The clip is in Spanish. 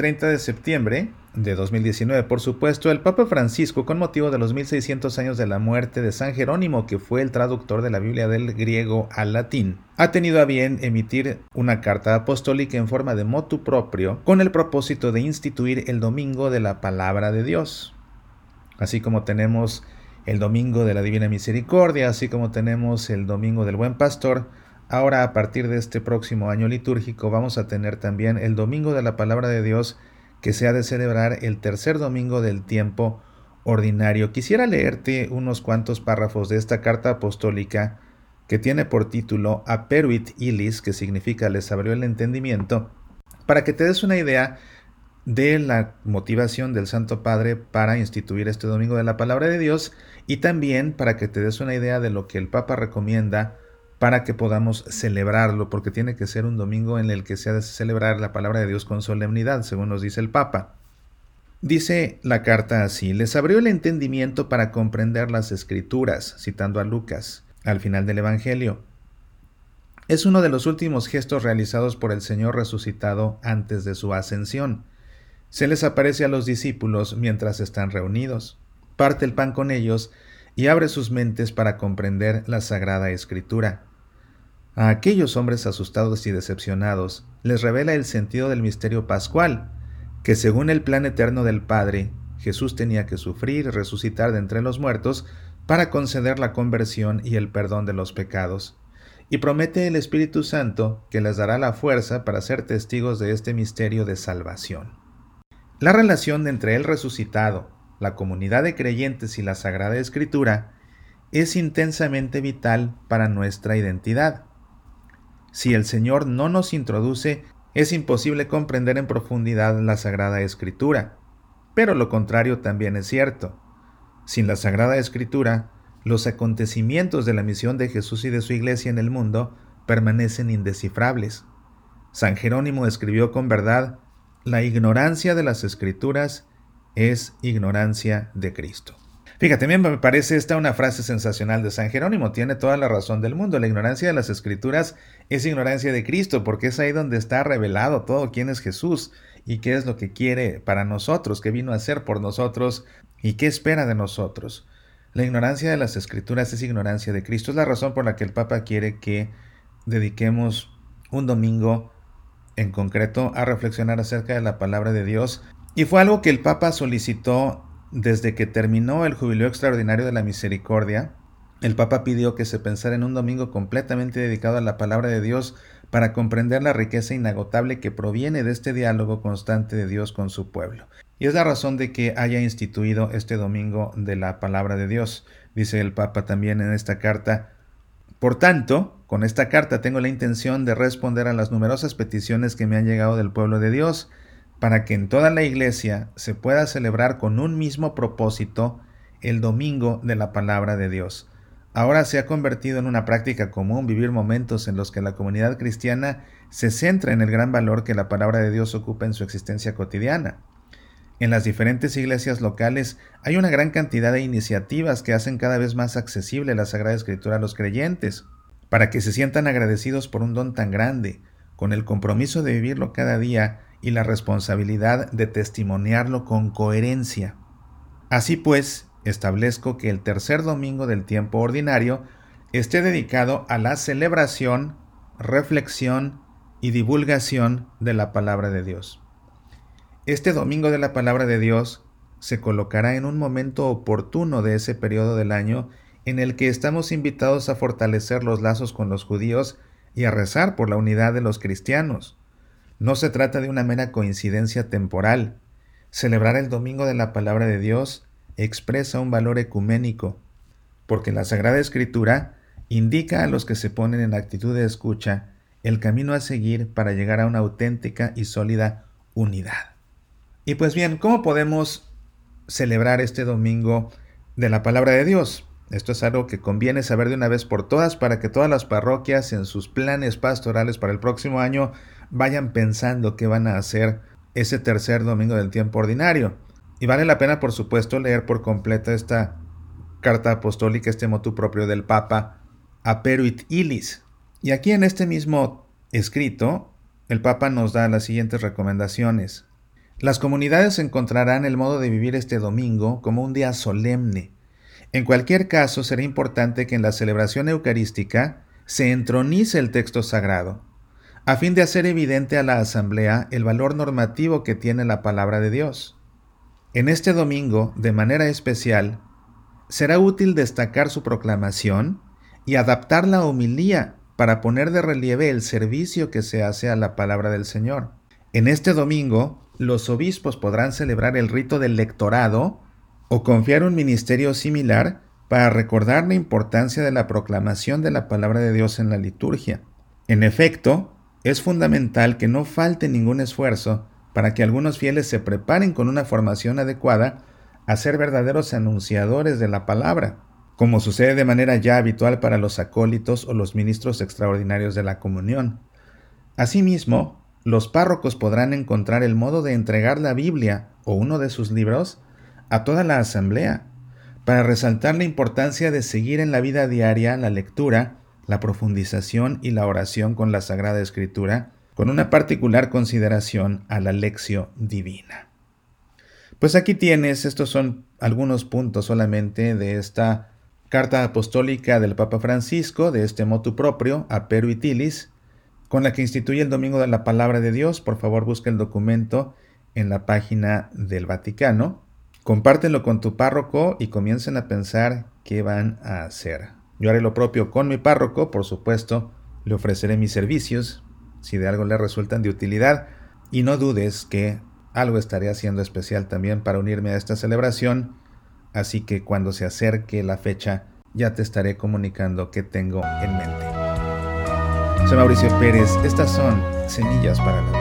30 de septiembre de 2019, por supuesto, el Papa Francisco, con motivo de los 1600 años de la muerte de San Jerónimo, que fue el traductor de la Biblia del griego al latín, ha tenido a bien emitir una carta apostólica en forma de motu propio con el propósito de instituir el domingo de la palabra de Dios. Así como tenemos el domingo de la Divina Misericordia, así como tenemos el domingo del Buen Pastor, ahora a partir de este próximo año litúrgico vamos a tener también el domingo de la palabra de Dios que se ha de celebrar el tercer domingo del tiempo ordinario. Quisiera leerte unos cuantos párrafos de esta carta apostólica que tiene por título Aperuit Ilis, que significa les abrió el entendimiento, para que te des una idea de la motivación del Santo Padre para instituir este domingo de la palabra de Dios y también para que te des una idea de lo que el Papa recomienda para que podamos celebrarlo, porque tiene que ser un domingo en el que se ha de celebrar la palabra de Dios con solemnidad, según nos dice el Papa. Dice la carta así, les abrió el entendimiento para comprender las escrituras, citando a Lucas, al final del Evangelio. Es uno de los últimos gestos realizados por el Señor resucitado antes de su ascensión. Se les aparece a los discípulos mientras están reunidos, parte el pan con ellos y abre sus mentes para comprender la Sagrada Escritura. A aquellos hombres asustados y decepcionados les revela el sentido del misterio pascual, que según el plan eterno del Padre, Jesús tenía que sufrir y resucitar de entre los muertos para conceder la conversión y el perdón de los pecados. Y promete el Espíritu Santo que les dará la fuerza para ser testigos de este misterio de salvación. La relación entre el resucitado, la comunidad de creyentes y la Sagrada Escritura es intensamente vital para nuestra identidad. Si el Señor no nos introduce, es imposible comprender en profundidad la Sagrada Escritura. Pero lo contrario también es cierto. Sin la Sagrada Escritura, los acontecimientos de la misión de Jesús y de su iglesia en el mundo permanecen indescifrables. San Jerónimo escribió con verdad, la ignorancia de las escrituras es ignorancia de Cristo. Fíjate, bien, me parece esta una frase sensacional de San Jerónimo. Tiene toda la razón del mundo. La ignorancia de las escrituras es ignorancia de Cristo, porque es ahí donde está revelado todo quién es Jesús y qué es lo que quiere para nosotros, qué vino a hacer por nosotros y qué espera de nosotros. La ignorancia de las escrituras es ignorancia de Cristo. Es la razón por la que el Papa quiere que dediquemos un domingo en concreto a reflexionar acerca de la palabra de Dios. Y fue algo que el Papa solicitó desde que terminó el jubileo extraordinario de la misericordia, el Papa pidió que se pensara en un domingo completamente dedicado a la palabra de Dios para comprender la riqueza inagotable que proviene de este diálogo constante de Dios con su pueblo. Y es la razón de que haya instituido este domingo de la palabra de Dios, dice el Papa también en esta carta. Por tanto, con esta carta tengo la intención de responder a las numerosas peticiones que me han llegado del pueblo de Dios, para que en toda la iglesia se pueda celebrar con un mismo propósito el domingo de la palabra de Dios. Ahora se ha convertido en una práctica común vivir momentos en los que la comunidad cristiana se centra en el gran valor que la palabra de Dios ocupa en su existencia cotidiana. En las diferentes iglesias locales hay una gran cantidad de iniciativas que hacen cada vez más accesible la Sagrada Escritura a los creyentes, para que se sientan agradecidos por un don tan grande, con el compromiso de vivirlo cada día y la responsabilidad de testimoniarlo con coherencia. Así pues, establezco que el tercer domingo del tiempo ordinario esté dedicado a la celebración, reflexión y divulgación de la palabra de Dios. Este domingo de la palabra de Dios se colocará en un momento oportuno de ese periodo del año en el que estamos invitados a fortalecer los lazos con los judíos y a rezar por la unidad de los cristianos. No se trata de una mera coincidencia temporal. Celebrar el Domingo de la Palabra de Dios expresa un valor ecuménico, porque la Sagrada Escritura indica a los que se ponen en actitud de escucha el camino a seguir para llegar a una auténtica y sólida unidad. Y pues bien, ¿cómo podemos celebrar este domingo de la palabra de Dios? Esto es algo que conviene saber de una vez por todas para que todas las parroquias en sus planes pastorales para el próximo año vayan pensando qué van a hacer ese tercer domingo del tiempo ordinario. Y vale la pena, por supuesto, leer por completo esta carta apostólica, este motu propio del Papa, Aperuit Ilis. Y aquí en este mismo escrito, el Papa nos da las siguientes recomendaciones. Las comunidades encontrarán el modo de vivir este domingo como un día solemne. En cualquier caso, será importante que en la celebración eucarística se entronice el texto sagrado, a fin de hacer evidente a la asamblea el valor normativo que tiene la palabra de Dios. En este domingo, de manera especial, será útil destacar su proclamación y adaptar la homilía para poner de relieve el servicio que se hace a la palabra del Señor. En este domingo, los obispos podrán celebrar el rito del lectorado o confiar un ministerio similar para recordar la importancia de la proclamación de la palabra de Dios en la liturgia. En efecto, es fundamental que no falte ningún esfuerzo para que algunos fieles se preparen con una formación adecuada a ser verdaderos anunciadores de la palabra, como sucede de manera ya habitual para los acólitos o los ministros extraordinarios de la comunión. Asimismo, los párrocos podrán encontrar el modo de entregar la Biblia o uno de sus libros a toda la asamblea, para resaltar la importancia de seguir en la vida diaria la lectura, la profundización y la oración con la Sagrada Escritura, con una particular consideración a la lección divina. Pues aquí tienes, estos son algunos puntos solamente de esta carta apostólica del Papa Francisco, de este motu propio, a Peruitilis, con la que instituye el Domingo de la Palabra de Dios. Por favor, busca el documento en la página del Vaticano. Compártelo con tu párroco y comiencen a pensar qué van a hacer. Yo haré lo propio con mi párroco, por supuesto, le ofreceré mis servicios, si de algo le resultan de utilidad, y no dudes que algo estaré haciendo especial también para unirme a esta celebración, así que cuando se acerque la fecha ya te estaré comunicando qué tengo en mente. Soy Mauricio Pérez, estas son Semillas para la